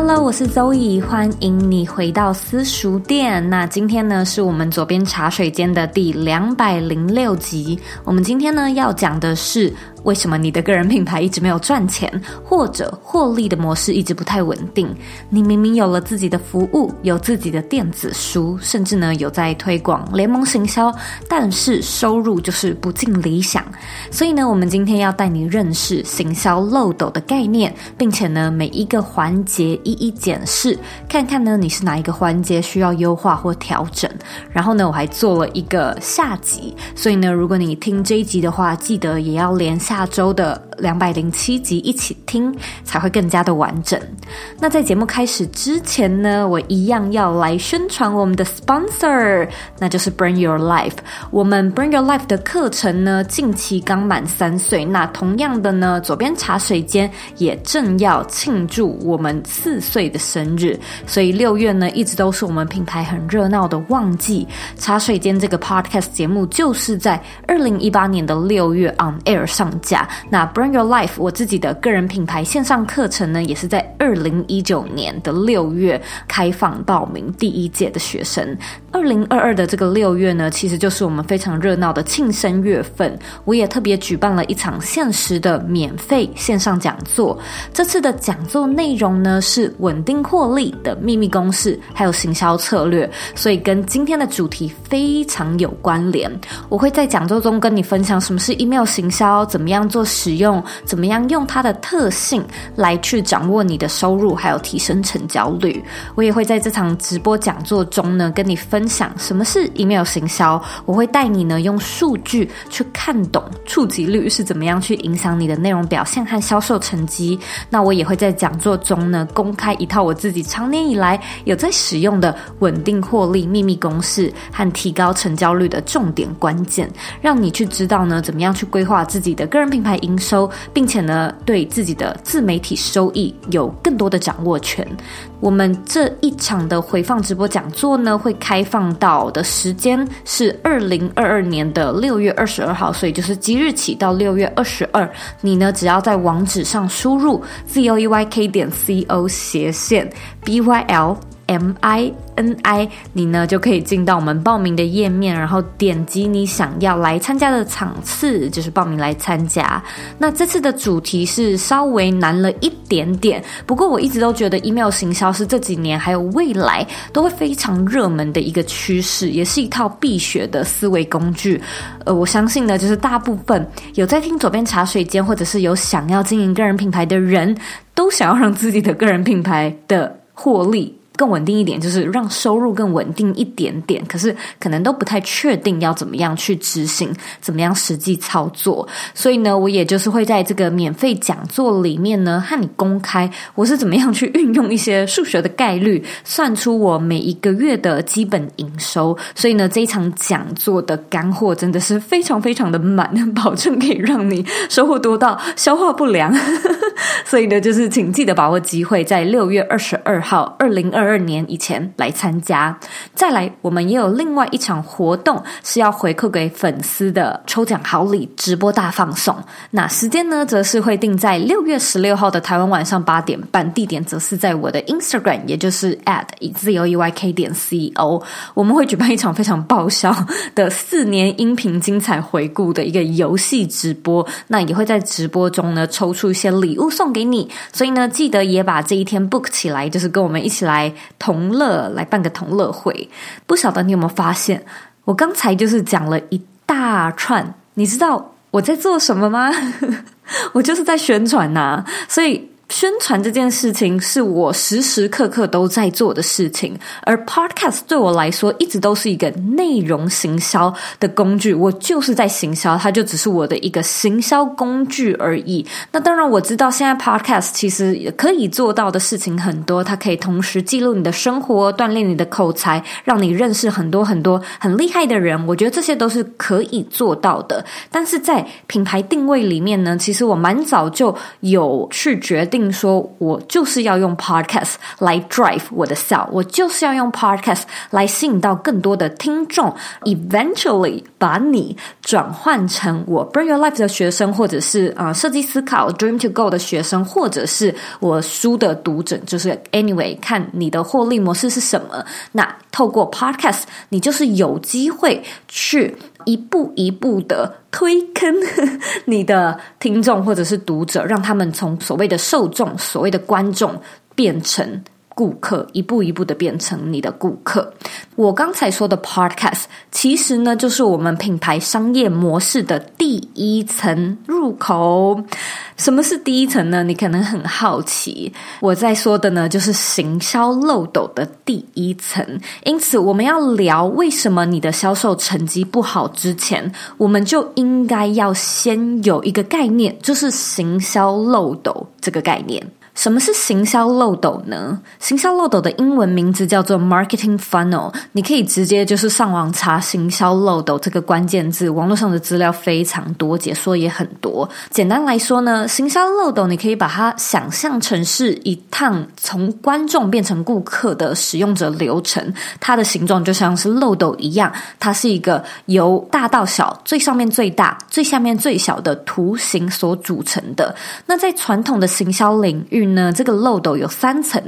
Hello，我是周怡欢迎你回到私塾店。那今天呢，是我们左边茶水间的第两百零六集。我们今天呢，要讲的是。为什么你的个人品牌一直没有赚钱，或者获利的模式一直不太稳定？你明明有了自己的服务，有自己的电子书，甚至呢有在推广联盟行销，但是收入就是不尽理想。所以呢，我们今天要带你认识行销漏斗的概念，并且呢每一个环节一一检视，看看呢你是哪一个环节需要优化或调整。然后呢，我还做了一个下集，所以呢，如果你听这一集的话，记得也要连下周的两百零七集一起听，才会更加的完整。那在节目开始之前呢，我一样要来宣传我们的 sponsor，那就是 Bring Your Life。我们 Bring Your Life 的课程呢，近期刚满三岁。那同样的呢，左边茶水间也正要庆祝我们四岁的生日，所以六月呢，一直都是我们品牌很热闹的旺季。茶水间这个 podcast 节目就是在二零一八年的六月 on air 上。架那 Bring Your Life 我自己的个人品牌线上课程呢，也是在二零一九年的六月开放报名第一届的学生。二零二二的这个六月呢，其实就是我们非常热闹的庆生月份。我也特别举办了一场限时的免费线上讲座。这次的讲座内容呢，是稳定获利的秘密公式，还有行销策略，所以跟今天的主题非常有关联。我会在讲座中跟你分享什么是 email 行销，怎么。怎么样做使用？怎么样用它的特性来去掌握你的收入，还有提升成交率？我也会在这场直播讲座中呢，跟你分享什么是 email 行销。我会带你呢用数据去看懂触及率是怎么样去影响你的内容表现和销售成绩。那我也会在讲座中呢公开一套我自己长年以来有在使用的稳定获利秘密公式和提高成交率的重点关键，让你去知道呢怎么样去规划自己的个人品牌营收，并且呢，对自己的自媒体收益有更多的掌握权。我们这一场的回放直播讲座呢，会开放到的时间是二零二二年的六月二十二号，所以就是即日起到六月二十二。你呢，只要在网址上输入 z o e y k 点 c o 斜线 b y l m i。N I，你呢就可以进到我们报名的页面，然后点击你想要来参加的场次，就是报名来参加。那这次的主题是稍微难了一点点，不过我一直都觉得 email 行销是这几年还有未来都会非常热门的一个趋势，也是一套必学的思维工具。呃，我相信呢，就是大部分有在听左边茶水间，或者是有想要经营个人品牌的人，都想要让自己的个人品牌的获利更稳定一点，就是让收入更稳定一点点。可是可能都不太确定要怎么样去执行，怎么样实际操作。所以呢，我也就是会在这个免费讲座里面呢，和你公开我是怎么样去运用一些数学的概率，算出我每一个月的基本营收。所以呢，这一场讲座的干货真的是非常非常的满，保证可以让你收获多到消化不良。所以呢，就是请记得把握机会，在六月二十二号，二零二。二年以前来参加，再来，我们也有另外一场活动是要回馈给粉丝的抽奖好礼直播大放送。那时间呢，则是会定在六月十六号的台湾晚上八点半，地点则是在我的 Instagram，也就是 at zoeyk 点 co。我们会举办一场非常爆笑的四年音频精彩回顾的一个游戏直播，那也会在直播中呢抽出一些礼物送给你，所以呢，记得也把这一天 book 起来，就是跟我们一起来。同乐来办个同乐会，不晓得你有没有发现，我刚才就是讲了一大串，你知道我在做什么吗？我就是在宣传呐，所以宣传这件事情是我时时刻刻都在做的事情，而 Podcast 对我来说一直都是一个内容行销的工具。我就是在行销，它就只是我的一个行销工具而已。那当然，我知道现在 Podcast 其实也可以做到的事情很多，它可以同时记录你的生活，锻炼你的口才，让你认识很多很多很厉害的人。我觉得这些都是可以做到的。但是在品牌定位里面呢，其实我蛮早就有去决定。并说我就是要用 podcast 来 drive 我的 sell，我就是要用 podcast 来吸引到更多的听众，eventually 把你转换成我 Bring Your Life 的学生，或者是啊、设计思考 Dream to Go 的学生，或者是我书的读者，就是 anyway 看你的获利模式是什么。那透过 podcast，你就是有机会去。一步一步的推坑 你的听众或者是读者，让他们从所谓的受众、所谓的观众变成顾客，一步一步的变成你的顾客。我刚才说的 Podcast，其实呢，就是我们品牌商业模式的第一层入口。什么是第一层呢？你可能很好奇。我在说的呢，就是行销漏斗的第一层。因此，我们要聊为什么你的销售成绩不好之前，我们就应该要先有一个概念，就是行销漏斗这个概念。什么是行销漏斗呢？行销漏斗的英文名字叫做 marketing funnel。你可以直接就是上网查“行销漏斗”这个关键字，网络上的资料非常多，解说也很多。简单来说呢，行销漏斗你可以把它想象成是一趟从观众变成顾客的使用者流程。它的形状就像是漏斗一样，它是一个由大到小、最上面最大、最下面最小的图形所组成的。那在传统的行销领域，呢，这个漏斗有三层，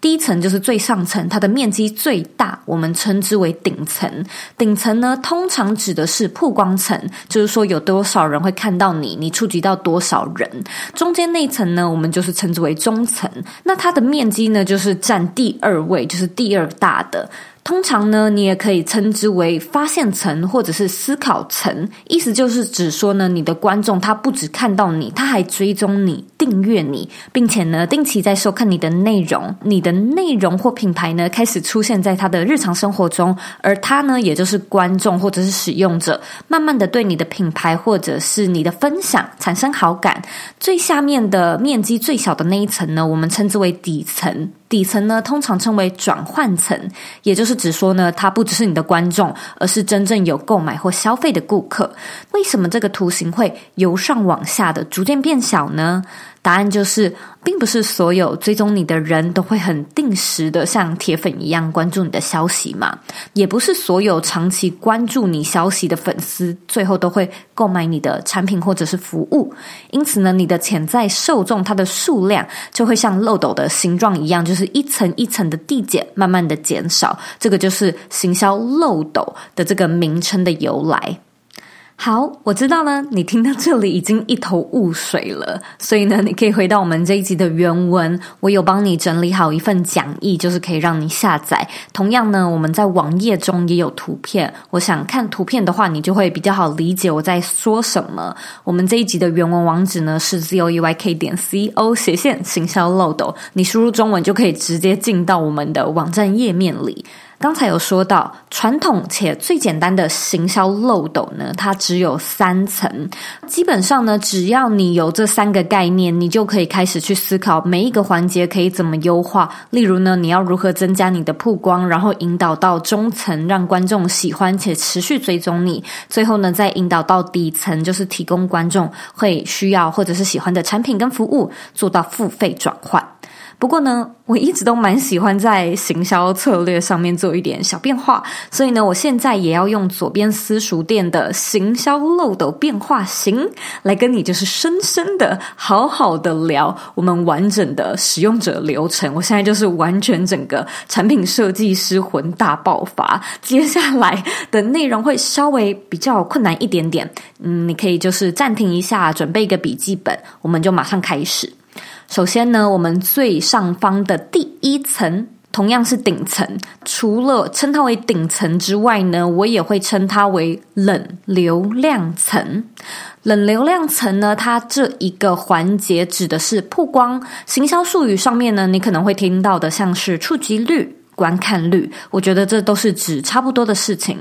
第一层就是最上层，它的面积最大，我们称之为顶层。顶层呢，通常指的是曝光层，就是说有多少人会看到你，你触及到多少人。中间那层呢，我们就是称之为中层，那它的面积呢，就是占第二位，就是第二大的。通常呢，你也可以称之为发现层或者是思考层，意思就是指说呢，你的观众他不只看到你，他还追踪你、订阅你，并且呢，定期在收看你的内容，你的内容或品牌呢，开始出现在他的日常生活中，而他呢，也就是观众或者是使用者，慢慢的对你的品牌或者是你的分享产生好感。最下面的面积最小的那一层呢，我们称之为底层。底层呢，通常称为转换层，也就是指说呢，它不只是你的观众，而是真正有购买或消费的顾客。为什么这个图形会由上往下的逐渐变小呢？答案就是，并不是所有追踪你的人都会很定时的像铁粉一样关注你的消息嘛，也不是所有长期关注你消息的粉丝最后都会购买你的产品或者是服务。因此呢，你的潜在受众它的数量就会像漏斗的形状一样，就是一层一层的递减，慢慢的减少。这个就是行销漏斗的这个名称的由来。好，我知道呢，你听到这里已经一头雾水了，所以呢，你可以回到我们这一集的原文，我有帮你整理好一份讲义，就是可以让你下载。同样呢，我们在网页中也有图片，我想看图片的话，你就会比较好理解我在说什么。我们这一集的原文网址呢是 zoeyk 点 co 斜线行销漏斗，你输入中文就可以直接进到我们的网站页面里。刚才有说到，传统且最简单的行销漏斗呢，它只有三层。基本上呢，只要你有这三个概念，你就可以开始去思考每一个环节可以怎么优化。例如呢，你要如何增加你的曝光，然后引导到中层，让观众喜欢且持续追踪你。最后呢，再引导到底层，就是提供观众会需要或者是喜欢的产品跟服务，做到付费转换。不过呢，我一直都蛮喜欢在行销策略上面做一点小变化，所以呢，我现在也要用左边私塾店的行销漏斗变化型来跟你就是深深的、好好的聊我们完整的使用者流程。我现在就是完全整个产品设计师魂大爆发，接下来的内容会稍微比较困难一点点，嗯，你可以就是暂停一下，准备一个笔记本，我们就马上开始。首先呢，我们最上方的第一层同样是顶层，除了称它为顶层之外呢，我也会称它为冷流量层。冷流量层呢，它这一个环节指的是曝光。行销术语上面呢，你可能会听到的像是触及率、观看率，我觉得这都是指差不多的事情。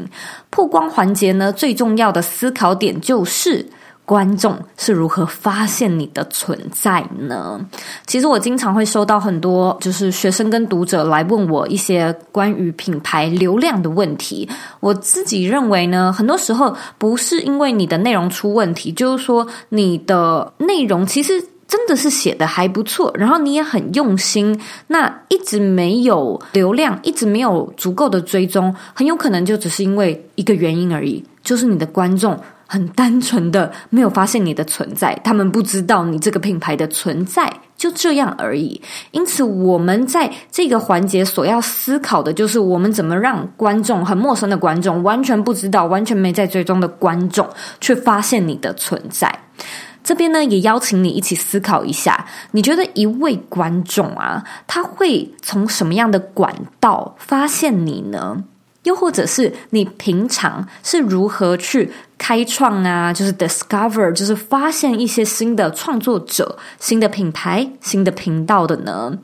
曝光环节呢，最重要的思考点就是。观众是如何发现你的存在呢？其实我经常会收到很多，就是学生跟读者来问我一些关于品牌流量的问题。我自己认为呢，很多时候不是因为你的内容出问题，就是说你的内容其实真的是写的还不错，然后你也很用心，那一直没有流量，一直没有足够的追踪，很有可能就只是因为一个原因而已，就是你的观众。很单纯的没有发现你的存在，他们不知道你这个品牌的存在，就这样而已。因此，我们在这个环节所要思考的就是，我们怎么让观众很陌生的观众，完全不知道、完全没在追踪的观众，去发现你的存在。这边呢，也邀请你一起思考一下，你觉得一位观众啊，他会从什么样的管道发现你呢？又或者是你平常是如何去开创啊，就是 discover，就是发现一些新的创作者、新的品牌、新的频道的呢？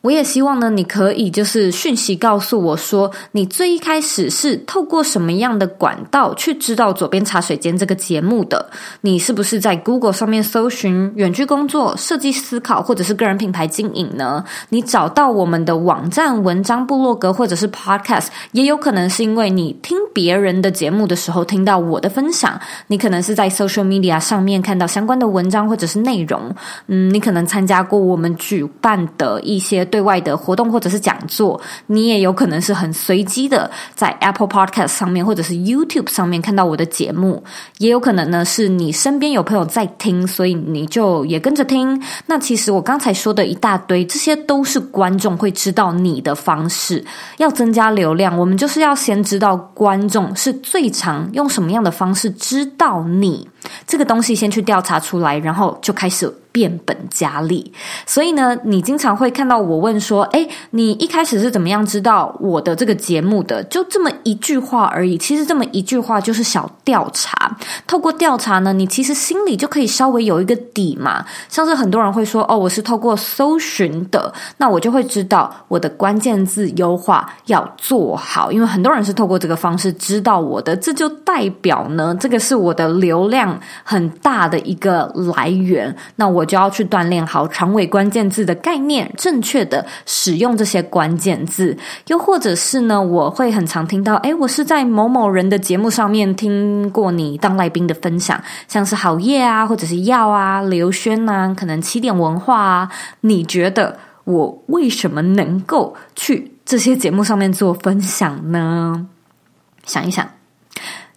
我也希望呢，你可以就是讯息告诉我说，你最一开始是透过什么样的管道去知道左边茶水间这个节目的？你是不是在 Google 上面搜寻远距工作、设计思考，或者是个人品牌经营呢？你找到我们的网站、文章、部落格，或者是 Podcast，也有可能是因为你听别人的节目的时候听到我的分享。你可能是在 Social Media 上面看到相关的文章或者是内容。嗯，你可能参加过我们举办的一些。对对外的活动或者是讲座，你也有可能是很随机的在 Apple Podcast 上面或者是 YouTube 上面看到我的节目，也有可能呢是你身边有朋友在听，所以你就也跟着听。那其实我刚才说的一大堆，这些都是观众会知道你的方式。要增加流量，我们就是要先知道观众是最常用什么样的方式知道你这个东西，先去调查出来，然后就开始。变本加厉，所以呢，你经常会看到我问说：“诶，你一开始是怎么样知道我的这个节目的？”就这么一句话而已。其实这么一句话就是小调查。透过调查呢，你其实心里就可以稍微有一个底嘛。像是很多人会说：“哦，我是透过搜寻的。”那我就会知道我的关键字优化要做好，因为很多人是透过这个方式知道我的，这就代表呢，这个是我的流量很大的一个来源。那我。就要去锻炼好长尾关键字的概念，正确的使用这些关键字。又或者是呢，我会很常听到，诶，我是在某某人的节目上面听过你当来宾的分享，像是好业啊，或者是药啊、刘轩啊，可能起点文化啊。你觉得我为什么能够去这些节目上面做分享呢？想一想，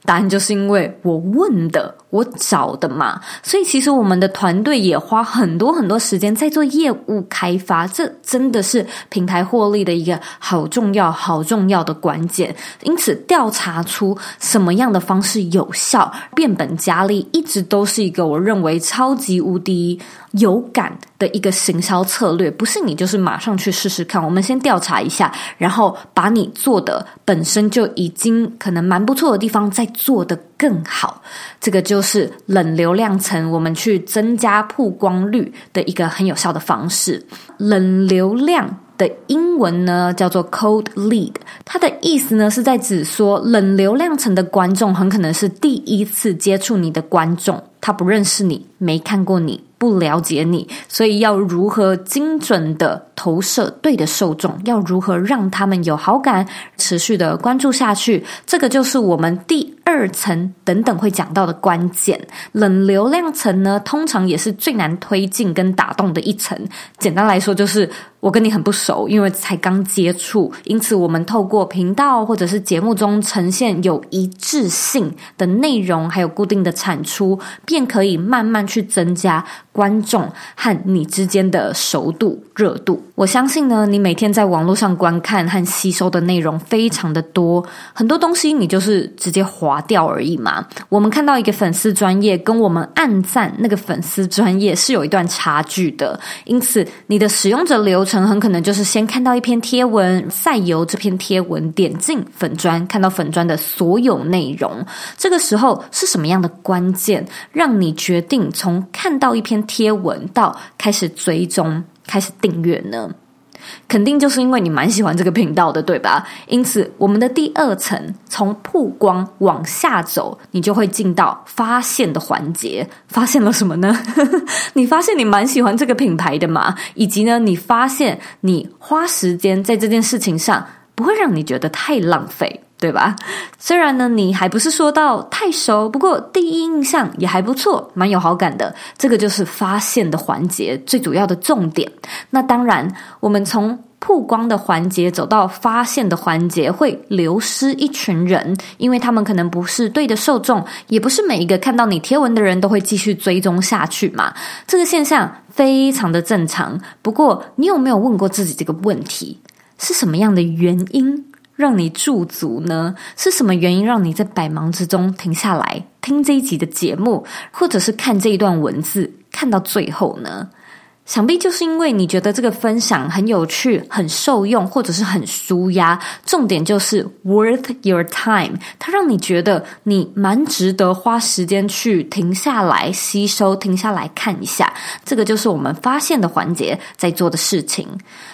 答案就是因为我问的。我找的嘛，所以其实我们的团队也花很多很多时间在做业务开发，这真的是平台获利的一个好重要、好重要的关键。因此，调查出什么样的方式有效，变本加厉，一直都是一个我认为超级无敌有感的一个行销策略。不是你就是马上去试试看，我们先调查一下，然后把你做的本身就已经可能蛮不错的地方再做的更好，这个就。是冷流量层，我们去增加曝光率的一个很有效的方式。冷流量的英文呢叫做 cold lead，它的意思呢是在指说冷流量层的观众很可能是第一次接触你的观众，他不认识你，没看过你。不了解你，所以要如何精准的投射对的受众？要如何让他们有好感，持续的关注下去？这个就是我们第二层等等会讲到的关键。冷流量层呢，通常也是最难推进跟打动的一层。简单来说，就是我跟你很不熟，因为才刚接触，因此我们透过频道或者是节目中呈现有一致性的内容，还有固定的产出，便可以慢慢去增加。观众和你之间的熟度、热度，我相信呢，你每天在网络上观看和吸收的内容非常的多，很多东西你就是直接划掉而已嘛。我们看到一个粉丝专业，跟我们按赞那个粉丝专业是有一段差距的。因此，你的使用者流程很可能就是先看到一篇贴文，再由这篇贴文点进粉专，看到粉专的所有内容。这个时候是什么样的关键，让你决定从看到一篇贴文到开始追踪、开始订阅呢？肯定就是因为你蛮喜欢这个频道的，对吧？因此，我们的第二层从曝光往下走，你就会进到发现的环节。发现了什么呢？你发现你蛮喜欢这个品牌的嘛？以及呢，你发现你花时间在这件事情上，不会让你觉得太浪费。对吧？虽然呢，你还不是说到太熟，不过第一印象也还不错，蛮有好感的。这个就是发现的环节最主要的重点。那当然，我们从曝光的环节走到发现的环节，会流失一群人，因为他们可能不是对的受众，也不是每一个看到你贴文的人都会继续追踪下去嘛。这个现象非常的正常。不过，你有没有问过自己这个问题？是什么样的原因？让你驻足呢？是什么原因让你在百忙之中停下来听这一集的节目，或者是看这一段文字，看到最后呢？想必就是因为你觉得这个分享很有趣、很受用，或者是很舒压。重点就是 worth your time，它让你觉得你蛮值得花时间去停下来吸收、停下来看一下。这个就是我们发现的环节在做的事情。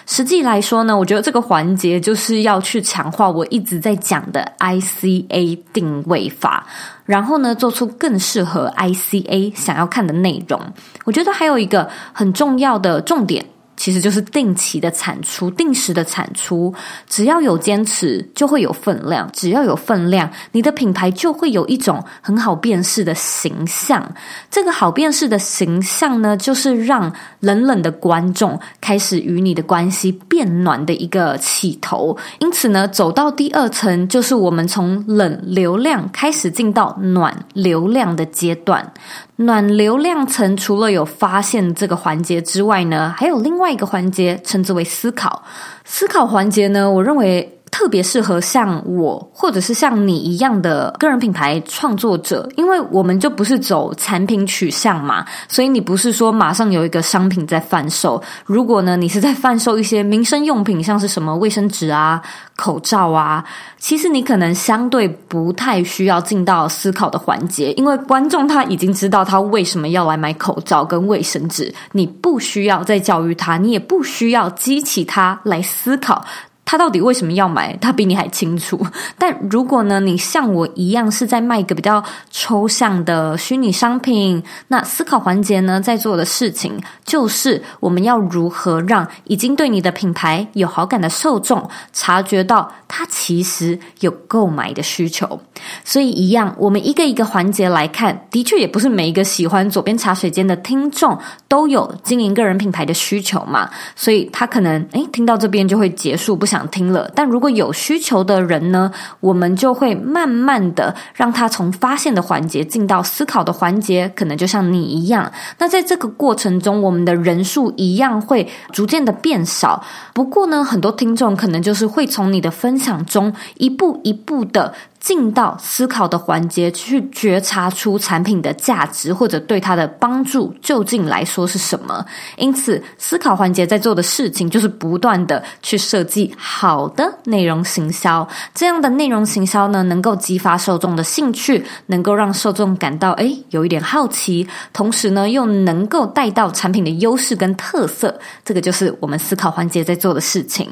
实际来说呢，我觉得这个环节就是要去强化我一直在讲的 ICA 定位法。然后呢，做出更适合 ICA 想要看的内容。我觉得还有一个很重要的重点。其实就是定期的产出，定时的产出。只要有坚持，就会有分量；只要有分量，你的品牌就会有一种很好辨识的形象。这个好辨识的形象呢，就是让冷冷的观众开始与你的关系变暖的一个起头。因此呢，走到第二层，就是我们从冷流量开始进到暖流量的阶段。暖流量层除了有发现这个环节之外呢，还有另外一个环节，称之为思考。思考环节呢，我认为。特别适合像我，或者是像你一样的个人品牌创作者，因为我们就不是走产品取向嘛，所以你不是说马上有一个商品在贩售。如果呢，你是在贩售一些民生用品，像是什么卫生纸啊、口罩啊，其实你可能相对不太需要进到思考的环节，因为观众他已经知道他为什么要来买口罩跟卫生纸，你不需要再教育他，你也不需要激起他来思考。他到底为什么要买？他比你还清楚。但如果呢，你像我一样是在卖一个比较抽象的虚拟商品，那思考环节呢，在做的事情就是我们要如何让已经对你的品牌有好感的受众察觉到他其实有购买的需求。所以一样，我们一个一个环节来看，的确也不是每一个喜欢左边茶水间的听众都有经营个人品牌的需求嘛。所以他可能诶听到这边就会结束，不想。想听了，但如果有需求的人呢，我们就会慢慢的让他从发现的环节进到思考的环节，可能就像你一样。那在这个过程中，我们的人数一样会逐渐的变少。不过呢，很多听众可能就是会从你的分享中一步一步的。进到思考的环节，去觉察出产品的价值或者对它的帮助究竟来说是什么。因此，思考环节在做的事情就是不断的去设计好的内容行销。这样的内容行销呢，能够激发受众的兴趣，能够让受众感到诶有一点好奇，同时呢又能够带到产品的优势跟特色。这个就是我们思考环节在做的事情。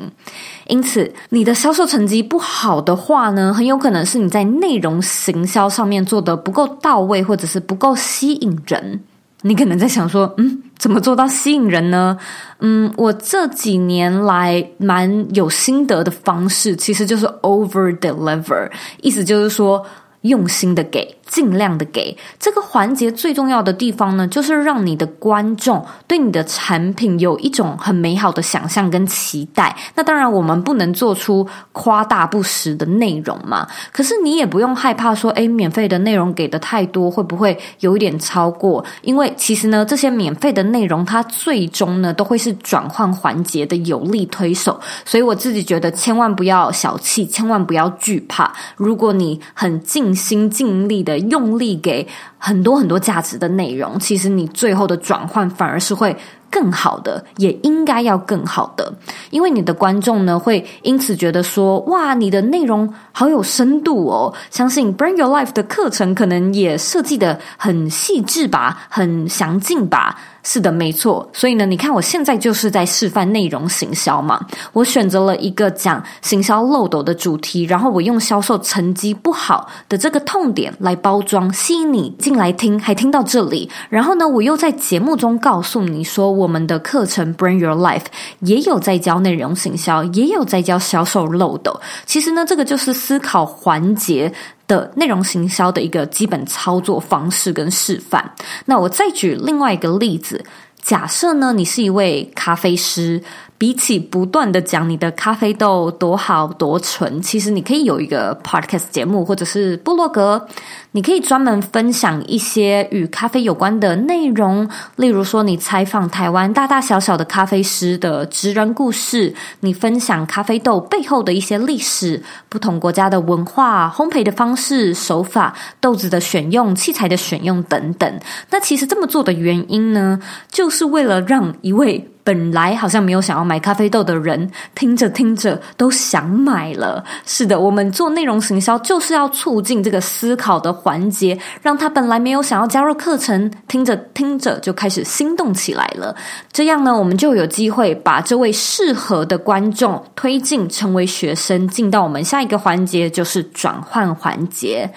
因此，你的销售成绩不好的话呢，很有可能是你在内容行销上面做的不够到位，或者是不够吸引人。你可能在想说，嗯，怎么做到吸引人呢？嗯，我这几年来蛮有心得的方式，其实就是 over deliver，意思就是说，用心的给。尽量的给这个环节最重要的地方呢，就是让你的观众对你的产品有一种很美好的想象跟期待。那当然，我们不能做出夸大不实的内容嘛。可是你也不用害怕说，诶，免费的内容给的太多，会不会有一点超过？因为其实呢，这些免费的内容，它最终呢，都会是转换环节的有力推手。所以我自己觉得，千万不要小气，千万不要惧怕。如果你很尽心尽力的用力给很多很多价值的内容，其实你最后的转换反而是会。更好的，也应该要更好的，因为你的观众呢会因此觉得说，哇，你的内容好有深度哦。相信 Bring Your Life 的课程可能也设计得很细致吧，很详尽吧。是的，没错。所以呢，你看我现在就是在示范内容行销嘛。我选择了一个讲行销漏斗的主题，然后我用销售成绩不好的这个痛点来包装，吸引你进来听，还听到这里。然后呢，我又在节目中告诉你说，我们的课程 Bring Your Life 也有在教内容行销，也有在教销售漏斗。其实呢，这个就是思考环节的内容行销的一个基本操作方式跟示范。那我再举另外一个例子，假设呢，你是一位咖啡师。比起不断的讲你的咖啡豆多好多纯，其实你可以有一个 podcast 节目或者是部落格，你可以专门分享一些与咖啡有关的内容，例如说你采访台湾大大小小的咖啡师的职人故事，你分享咖啡豆背后的一些历史、不同国家的文化、烘焙的方式、手法、豆子的选用、器材的选用等等。那其实这么做的原因呢，就是为了让一位本来好像没有想要买咖啡豆的人，听着听着都想买了。是的，我们做内容行销就是要促进这个思考的环节，让他本来没有想要加入课程，听着听着就开始心动起来了。这样呢，我们就有机会把这位适合的观众推进成为学生，进到我们下一个环节，就是转换环节。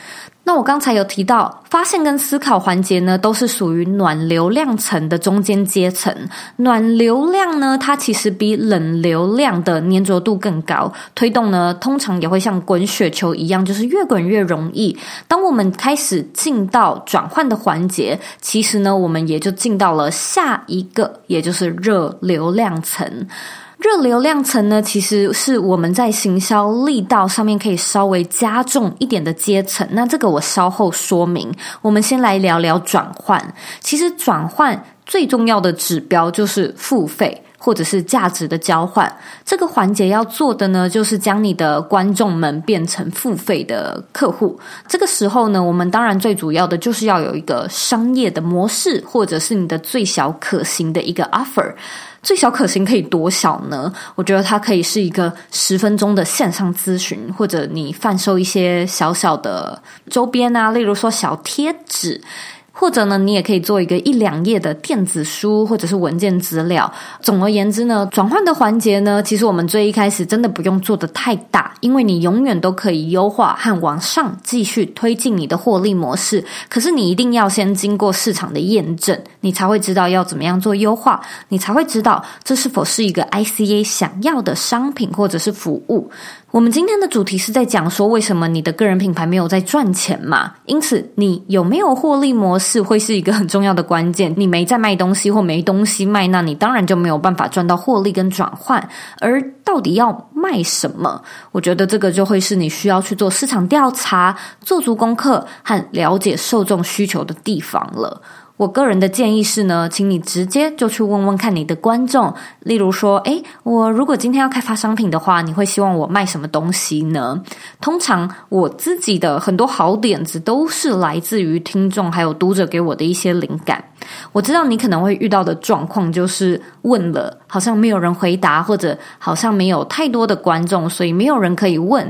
那我刚才有提到，发现跟思考环节呢，都是属于暖流量层的中间阶层。暖流量呢，它其实比冷流量的粘着度更高，推动呢，通常也会像滚雪球一样，就是越滚越容易。当我们开始进到转换的环节，其实呢，我们也就进到了下一个，也就是热流量层。热流量层呢，其实是我们在行销力道上面可以稍微加重一点的阶层。那这个我稍后说明。我们先来聊聊转换。其实转换最重要的指标就是付费或者是价值的交换。这个环节要做的呢，就是将你的观众们变成付费的客户。这个时候呢，我们当然最主要的就是要有一个商业的模式，或者是你的最小可行的一个 offer。最小可行可以多小呢？我觉得它可以是一个十分钟的线上咨询，或者你贩售一些小小的周边啊，例如说小贴纸。或者呢，你也可以做一个一两页的电子书，或者是文件资料。总而言之呢，转换的环节呢，其实我们最一开始真的不用做得太大，因为你永远都可以优化和往上继续推进你的获利模式。可是你一定要先经过市场的验证，你才会知道要怎么样做优化，你才会知道这是否是一个 ICA 想要的商品或者是服务。我们今天的主题是在讲说，为什么你的个人品牌没有在赚钱嘛？因此，你有没有获利模式会是一个很重要的关键。你没在卖东西或没东西卖，那你当然就没有办法赚到获利跟转换。而到底要卖什么？我觉得这个就会是你需要去做市场调查、做足功课和了解受众需求的地方了。我个人的建议是呢，请你直接就去问问看你的观众，例如说，诶，我如果今天要开发商品的话，你会希望我卖什么东西呢？通常我自己的很多好点子都是来自于听众还有读者给我的一些灵感。我知道你可能会遇到的状况就是问了，好像没有人回答，或者好像没有太多的观众，所以没有人可以问。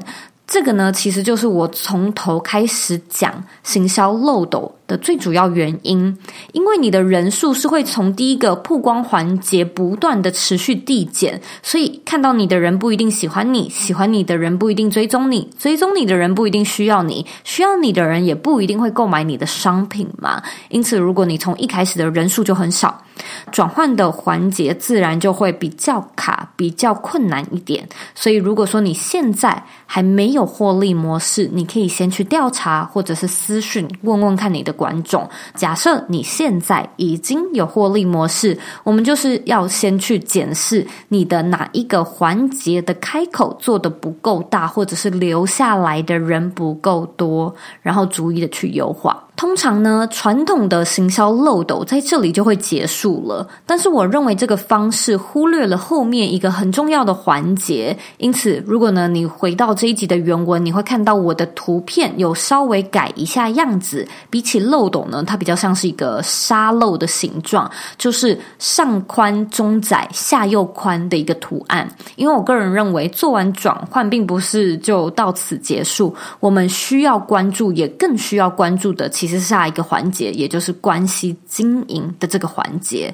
这个呢，其实就是我从头开始讲行销漏斗的最主要原因，因为你的人数是会从第一个曝光环节不断的持续递减，所以看到你的人不一定喜欢你，喜欢你的人不一定追踪你，追踪你的人不一定需要你，需要你的人也不一定会购买你的商品嘛。因此，如果你从一开始的人数就很少，转换的环节自然就会比较卡，比较困难一点。所以，如果说你现在还没有获利模式，你可以先去调查，或者是私讯问问看你的。观众，假设你现在已经有获利模式，我们就是要先去检视你的哪一个环节的开口做的不够大，或者是留下来的人不够多，然后逐一的去优化。通常呢，传统的行销漏斗在这里就会结束了。但是我认为这个方式忽略了后面一个很重要的环节。因此，如果呢你回到这一集的原文，你会看到我的图片有稍微改一下样子。比起漏斗呢，它比较像是一个沙漏的形状，就是上宽中窄、下又宽的一个图案。因为我个人认为，做完转换并不是就到此结束，我们需要关注，也更需要关注的，其实。下一个环节，也就是关系经营的这个环节。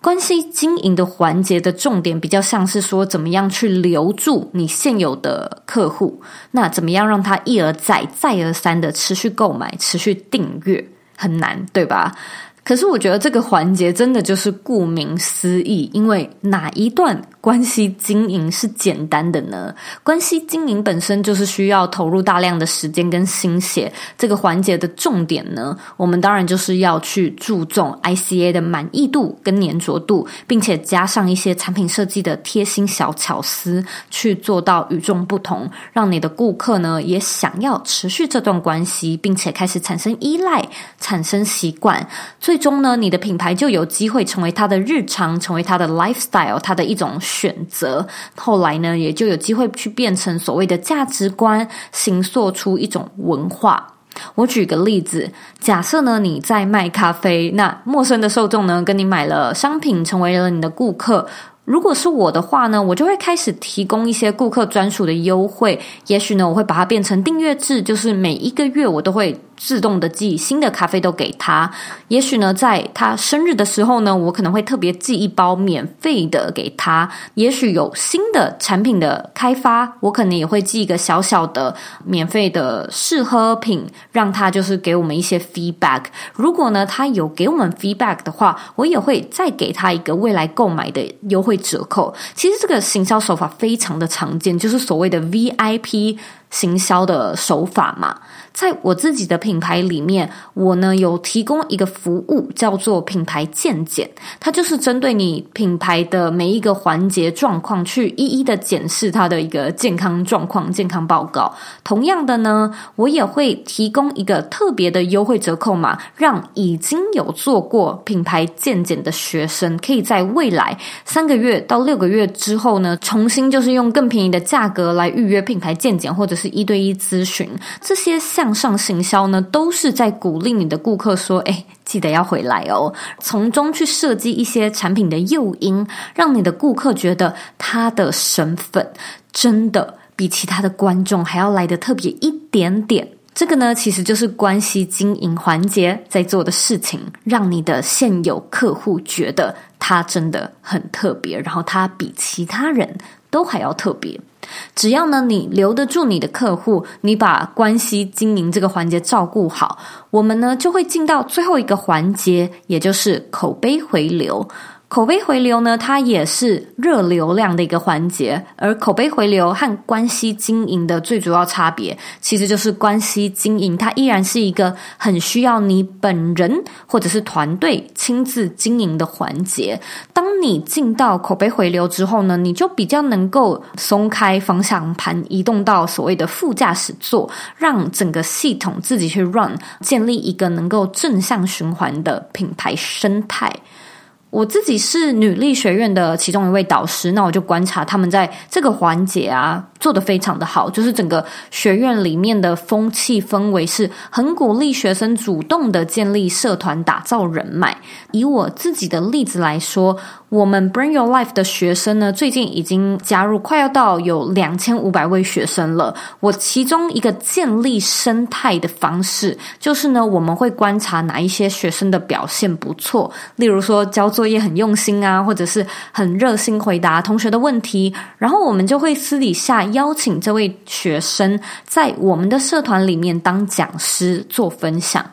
关系经营的环节的重点，比较像是说，怎么样去留住你现有的客户，那怎么样让他一而再、再而三的持续购买、持续订阅，很难，对吧？可是我觉得这个环节真的就是顾名思义，因为哪一段关系经营是简单的呢？关系经营本身就是需要投入大量的时间跟心血。这个环节的重点呢，我们当然就是要去注重 ICA 的满意度跟粘着度，并且加上一些产品设计的贴心小巧思，去做到与众不同，让你的顾客呢也想要持续这段关系，并且开始产生依赖、产生习惯。最终呢，你的品牌就有机会成为他的日常，成为他的 lifestyle，他的一种选择。后来呢，也就有机会去变成所谓的价值观，形塑出一种文化。我举个例子，假设呢，你在卖咖啡，那陌生的受众呢，跟你买了商品，成为了你的顾客。如果是我的话呢，我就会开始提供一些顾客专属的优惠。也许呢，我会把它变成订阅制，就是每一个月我都会。自动的寄新的咖啡豆给他，也许呢，在他生日的时候呢，我可能会特别寄一包免费的给他。也许有新的产品的开发，我可能也会寄一个小小的免费的试喝品，让他就是给我们一些 feedback。如果呢，他有给我们 feedback 的话，我也会再给他一个未来购买的优惠折扣。其实这个行销手法非常的常见，就是所谓的 VIP。行销的手法嘛，在我自己的品牌里面，我呢有提供一个服务，叫做品牌健检，它就是针对你品牌的每一个环节状况，去一一的检视它的一个健康状况、健康报告。同样的呢，我也会提供一个特别的优惠折扣码，让已经有做过品牌健检的学生，可以在未来三个月到六个月之后呢，重新就是用更便宜的价格来预约品牌健检，或者是一对一咨询，这些向上行销呢，都是在鼓励你的顾客说：“哎，记得要回来哦。”从中去设计一些产品的诱因，让你的顾客觉得他的身份真的比其他的观众还要来得特别一点点。这个呢，其实就是关系经营环节在做的事情，让你的现有客户觉得他真的很特别，然后他比其他人都还要特别。只要呢，你留得住你的客户，你把关系经营这个环节照顾好，我们呢就会进到最后一个环节，也就是口碑回流。口碑回流呢，它也是热流量的一个环节，而口碑回流和关系经营的最主要差别，其实就是关系经营它依然是一个很需要你本人或者是团队亲自经营的环节。当你进到口碑回流之后呢，你就比较能够松开方向盘，移动到所谓的副驾驶座，让整个系统自己去 run，建立一个能够正向循环的品牌生态。我自己是女力学院的其中一位导师，那我就观察他们在这个环节啊。做得非常的好，就是整个学院里面的风气氛围是很鼓励学生主动的建立社团，打造人脉。以我自己的例子来说，我们 Bring Your Life 的学生呢，最近已经加入，快要到有两千五百位学生了。我其中一个建立生态的方式，就是呢，我们会观察哪一些学生的表现不错，例如说交作业很用心啊，或者是很热心回答同学的问题，然后我们就会私底下。邀请这位学生在我们的社团里面当讲师做分享。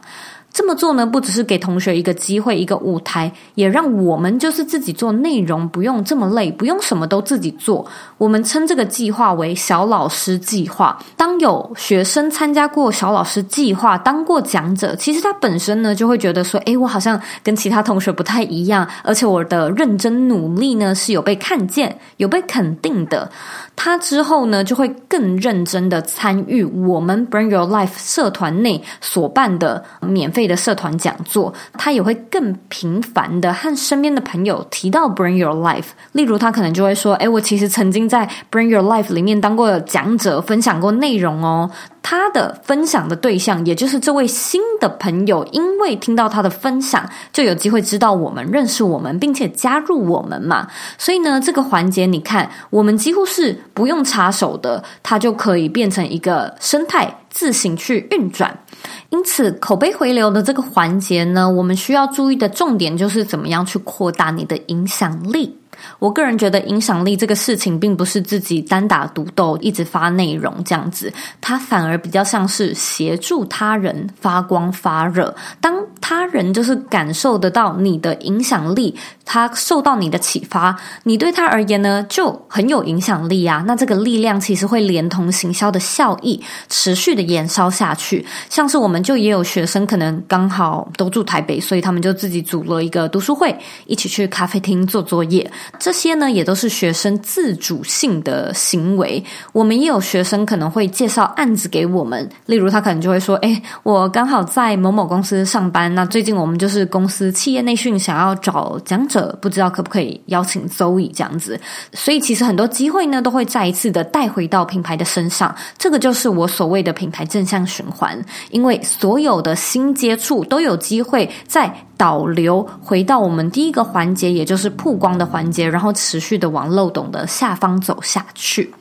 这么做呢，不只是给同学一个机会、一个舞台，也让我们就是自己做内容，不用这么累，不用什么都自己做。我们称这个计划为“小老师计划”。当有学生参加过小老师计划，当过讲者，其实他本身呢就会觉得说：“诶，我好像跟其他同学不太一样，而且我的认真努力呢是有被看见、有被肯定的。”他之后呢就会更认真的参与我们 Bring Your Life 社团内所办的免费的社团讲座，他也会更频繁的和身边的朋友提到 Bring Your Life。例如，他可能就会说：“哎，我其实曾经在 Bring Your Life 里面当过讲者，分享过内容哦。”他的分享的对象，也就是这位新的朋友，因为听到他的分享，就有机会知道我们、认识我们，并且加入我们嘛。所以呢，这个环节，你看，我们几乎是不用插手的，它就可以变成一个生态，自行去运转。因此，口碑回流的这个环节呢，我们需要注意的重点就是怎么样去扩大你的影响力。我个人觉得，影响力这个事情，并不是自己单打独斗，一直发内容这样子，它反而比较像是协助他人发光发热。当他人就是感受得到你的影响力，他受到你的启发，你对他而言呢，就很有影响力啊。那这个力量其实会连同行销的效益，持续的延烧下去。像是我们就也有学生，可能刚好都住台北，所以他们就自己组了一个读书会，一起去咖啡厅做作业。这些呢，也都是学生自主性的行为。我们也有学生可能会介绍案子给我们，例如他可能就会说：“诶，我刚好在某某公司上班，那最近我们就是公司企业内训想要找讲者，不知道可不可以邀请周乙这样子。”所以其实很多机会呢，都会再一次的带回到品牌的身上。这个就是我所谓的品牌正向循环，因为所有的新接触都有机会在。导流回到我们第一个环节，也就是曝光的环节，然后持续的往漏斗的下方走下去。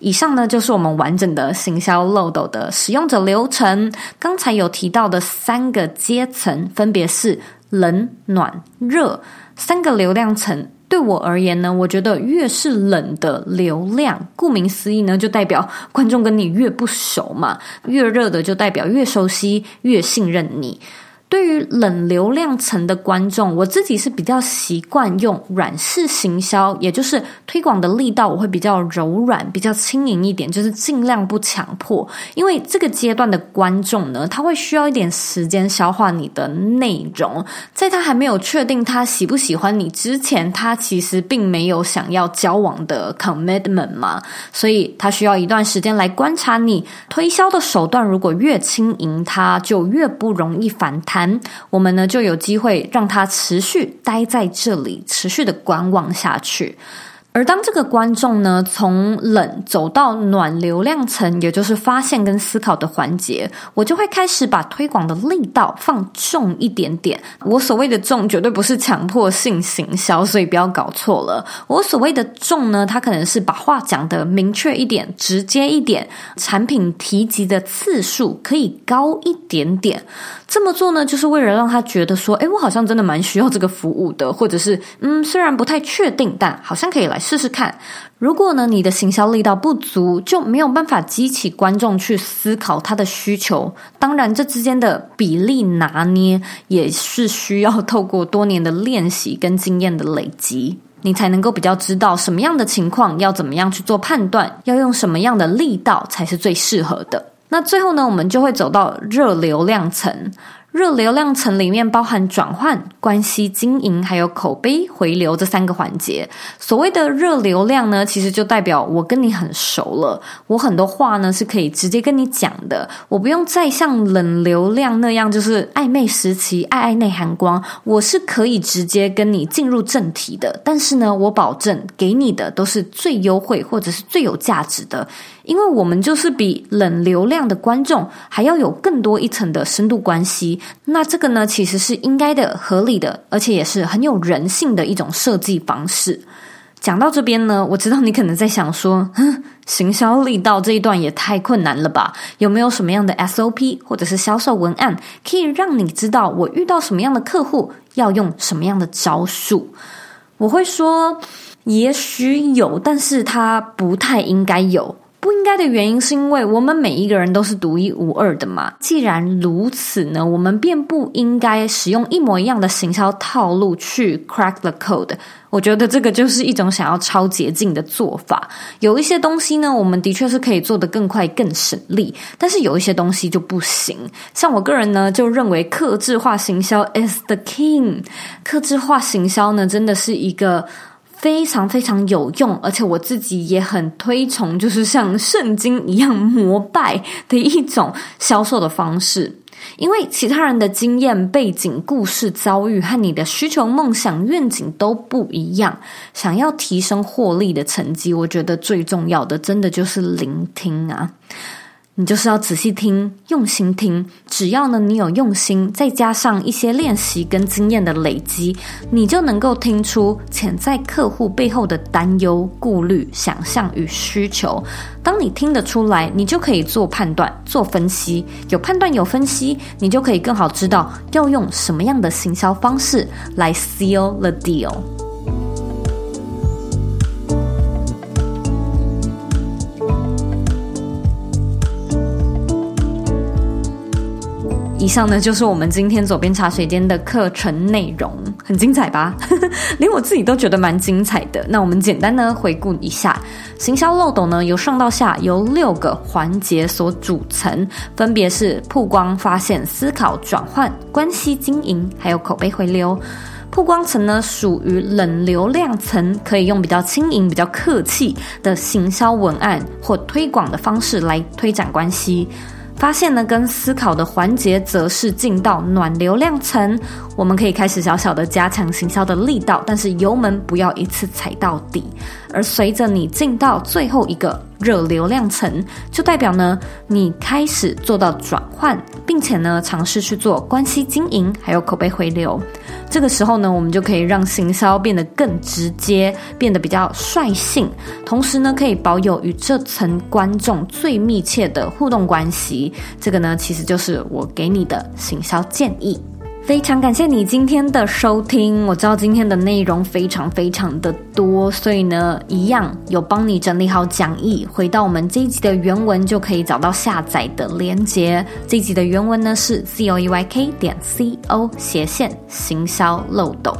以上呢，就是我们完整的行销漏斗的使用者流程。刚才有提到的三个阶层，分别是冷、暖、热三个流量层。对我而言呢，我觉得越是冷的流量，顾名思义呢，就代表观众跟你越不熟嘛；越热的就代表越熟悉、越信任你。对于冷流量层的观众，我自己是比较习惯用软式行销，也就是推广的力道我会比较柔软、比较轻盈一点，就是尽量不强迫。因为这个阶段的观众呢，他会需要一点时间消化你的内容，在他还没有确定他喜不喜欢你之前，他其实并没有想要交往的 commitment 嘛，所以他需要一段时间来观察你。推销的手段如果越轻盈，他就越不容易反弹。我们呢，就有机会让他持续待在这里，持续的观望下去。而当这个观众呢，从冷走到暖流量层，也就是发现跟思考的环节，我就会开始把推广的力道放重一点点。我所谓的重，绝对不是强迫性行销，所以不要搞错了。我所谓的重呢，它可能是把话讲得明确一点、直接一点，产品提及的次数可以高一点点。这么做呢，就是为了让他觉得说，诶，我好像真的蛮需要这个服务的，或者是，嗯，虽然不太确定，但好像可以来试试看。如果呢，你的行销力道不足，就没有办法激起观众去思考他的需求。当然，这之间的比例拿捏也是需要透过多年的练习跟经验的累积，你才能够比较知道什么样的情况要怎么样去做判断，要用什么样的力道才是最适合的。那最后呢，我们就会走到热流量层。热流量层里面包含转换、关系经营，还有口碑回流这三个环节。所谓的热流量呢，其实就代表我跟你很熟了，我很多话呢是可以直接跟你讲的，我不用再像冷流量那样，就是暧昧时期爱爱内含光，我是可以直接跟你进入正题的。但是呢，我保证给你的都是最优惠或者是最有价值的。因为我们就是比冷流量的观众还要有更多一层的深度关系，那这个呢，其实是应该的、合理的，而且也是很有人性的一种设计方式。讲到这边呢，我知道你可能在想说，哼，行销力道这一段也太困难了吧？有没有什么样的 SOP 或者是销售文案，可以让你知道我遇到什么样的客户要用什么样的招数？我会说，也许有，但是它不太应该有。不应该的原因是因为我们每一个人都是独一无二的嘛。既然如此呢，我们便不应该使用一模一样的行销套路去 crack the code。我觉得这个就是一种想要超捷径的做法。有一些东西呢，我们的确是可以做得更快、更省力，但是有一些东西就不行。像我个人呢，就认为客制化行销 is the king。客制化行销呢，真的是一个。非常非常有用，而且我自己也很推崇，就是像圣经一样膜拜的一种销售的方式。因为其他人的经验、背景、故事、遭遇和你的需求、梦想、愿景都不一样。想要提升获利的成绩，我觉得最重要的，真的就是聆听啊。你就是要仔细听，用心听。只要呢，你有用心，再加上一些练习跟经验的累积，你就能够听出潜在客户背后的担忧、顾虑、想象与需求。当你听得出来，你就可以做判断、做分析。有判断、有分析，你就可以更好知道要用什么样的行销方式来 seal the deal。以上呢，就是我们今天左边茶水间的课程内容，很精彩吧？连我自己都觉得蛮精彩的。那我们简单呢回顾一下，行销漏斗呢由上到下由六个环节所组成，分别是曝光、发现、思考、转换、关系经营，还有口碑回流。曝光层呢属于冷流量层，可以用比较轻盈、比较客气的行销文案或推广的方式来推展关系。发现呢，跟思考的环节则是进到暖流量层，我们可以开始小小的加强行销的力道，但是油门不要一次踩到底。而随着你进到最后一个热流量层，就代表呢，你开始做到转换，并且呢，尝试去做关系经营，还有口碑回流。这个时候呢，我们就可以让行销变得更直接，变得比较率性，同时呢，可以保有与这层观众最密切的互动关系。这个呢，其实就是我给你的行销建议。非常感谢你今天的收听，我知道今天的内容非常非常的多，所以呢，一样有帮你整理好讲义，回到我们这一集的原文就可以找到下载的连接。这一集的原文呢是 c o e y k 点 c o 斜线行销漏斗。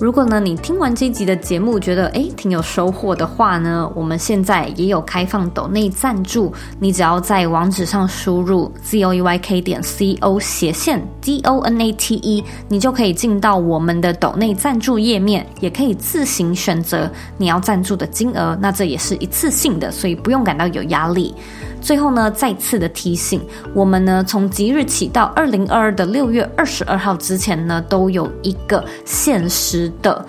如果呢，你听完这集的节目觉得诶挺有收获的话呢，我们现在也有开放抖内赞助，你只要在网址上输入 z o e y k 点 c o 斜线 d o n a t e，你就可以进到我们的抖内赞助页面，也可以自行选择你要赞助的金额，那这也是一次性的，所以不用感到有压力。最后呢，再次的提醒，我们呢从即日起到二零二二的六月二十二号之前呢，都有一个限时的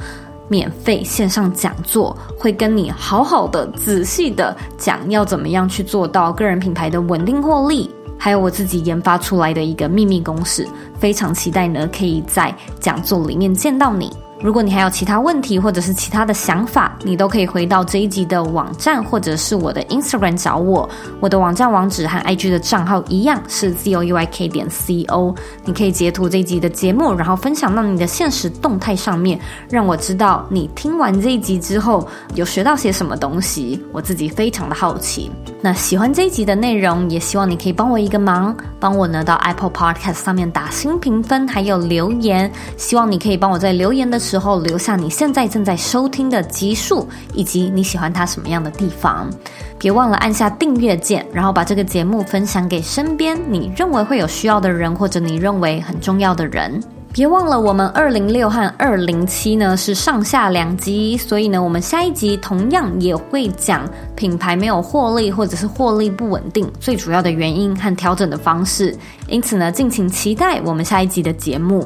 免费线上讲座，会跟你好好的、仔细的讲要怎么样去做到个人品牌的稳定获利，还有我自己研发出来的一个秘密公式，非常期待呢，可以在讲座里面见到你。如果你还有其他问题或者是其他的想法，你都可以回到这一集的网站或者是我的 Instagram 找我。我的网站网址和 IG 的账号一样是 z o u y k 点 co。你可以截图这一集的节目，然后分享到你的现实动态上面，让我知道你听完这一集之后有学到些什么东西。我自己非常的好奇。那喜欢这一集的内容，也希望你可以帮我一个忙，帮我呢到 Apple Podcast 上面打新评分，还有留言。希望你可以帮我在留言的时时候留下你现在正在收听的集数，以及你喜欢它什么样的地方。别忘了按下订阅键，然后把这个节目分享给身边你认为会有需要的人，或者你认为很重要的人。别忘了，我们二零六和二零七呢是上下两集，所以呢，我们下一集同样也会讲品牌没有获利或者是获利不稳定最主要的原因和调整的方式。因此呢，敬请期待我们下一集的节目。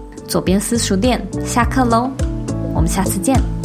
左边私塾店下课喽，我们下次见。